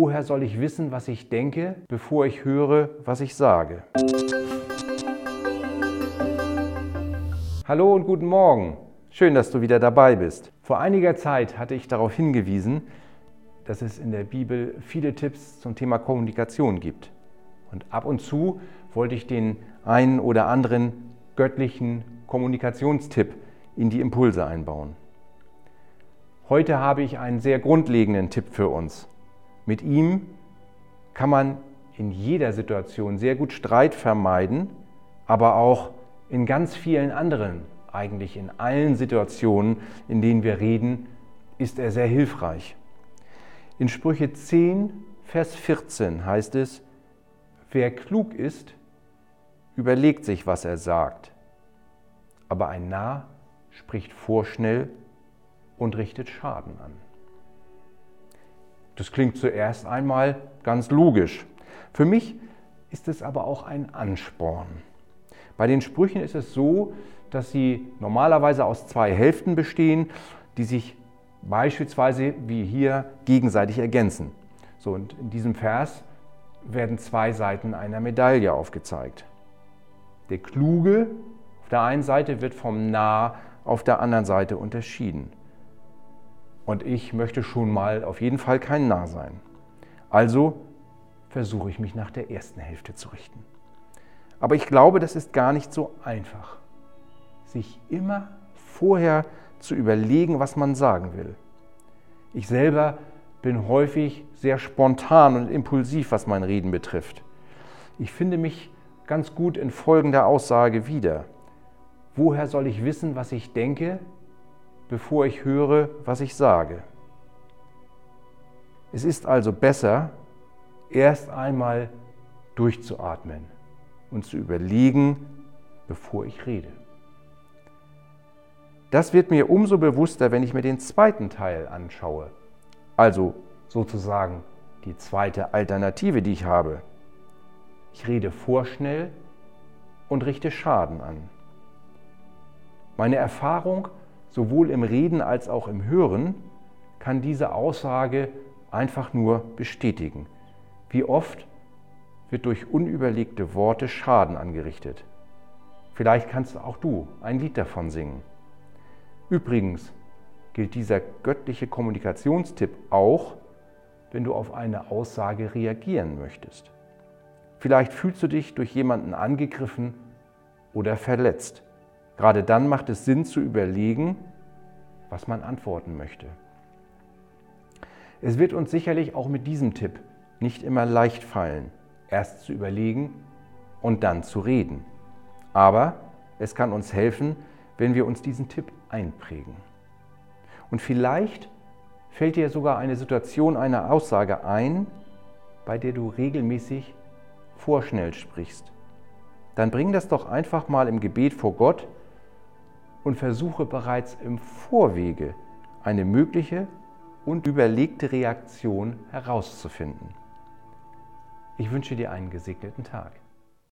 Woher soll ich wissen, was ich denke, bevor ich höre, was ich sage? Hallo und guten Morgen. Schön, dass du wieder dabei bist. Vor einiger Zeit hatte ich darauf hingewiesen, dass es in der Bibel viele Tipps zum Thema Kommunikation gibt. Und ab und zu wollte ich den einen oder anderen göttlichen Kommunikationstipp in die Impulse einbauen. Heute habe ich einen sehr grundlegenden Tipp für uns. Mit ihm kann man in jeder Situation sehr gut Streit vermeiden, aber auch in ganz vielen anderen, eigentlich in allen Situationen, in denen wir reden, ist er sehr hilfreich. In Sprüche 10, Vers 14 heißt es, wer klug ist, überlegt sich, was er sagt, aber ein Narr spricht vorschnell und richtet Schaden an. Das klingt zuerst einmal ganz logisch. Für mich ist es aber auch ein Ansporn. Bei den Sprüchen ist es so, dass sie normalerweise aus zwei Hälften bestehen, die sich beispielsweise wie hier gegenseitig ergänzen. So, und in diesem Vers werden zwei Seiten einer Medaille aufgezeigt. Der Kluge auf der einen Seite wird vom Nah auf der anderen Seite unterschieden. Und ich möchte schon mal auf jeden Fall kein Narr sein. Also versuche ich mich nach der ersten Hälfte zu richten. Aber ich glaube, das ist gar nicht so einfach, sich immer vorher zu überlegen, was man sagen will. Ich selber bin häufig sehr spontan und impulsiv, was mein Reden betrifft. Ich finde mich ganz gut in folgender Aussage wieder. Woher soll ich wissen, was ich denke, bevor ich höre, was ich sage. Es ist also besser, erst einmal durchzuatmen und zu überlegen, bevor ich rede. Das wird mir umso bewusster, wenn ich mir den zweiten Teil anschaue, also sozusagen die zweite Alternative, die ich habe. Ich rede vorschnell und richte Schaden an. Meine Erfahrung sowohl im Reden als auch im Hören, kann diese Aussage einfach nur bestätigen. Wie oft wird durch unüberlegte Worte Schaden angerichtet. Vielleicht kannst auch du ein Lied davon singen. Übrigens gilt dieser göttliche Kommunikationstipp auch, wenn du auf eine Aussage reagieren möchtest. Vielleicht fühlst du dich durch jemanden angegriffen oder verletzt. Gerade dann macht es Sinn zu überlegen, was man antworten möchte. Es wird uns sicherlich auch mit diesem Tipp nicht immer leicht fallen, erst zu überlegen und dann zu reden. Aber es kann uns helfen, wenn wir uns diesen Tipp einprägen. Und vielleicht fällt dir sogar eine Situation einer Aussage ein, bei der du regelmäßig vorschnell sprichst. Dann bring das doch einfach mal im Gebet vor Gott und versuche bereits im Vorwege eine mögliche und überlegte Reaktion herauszufinden. Ich wünsche dir einen gesegneten Tag.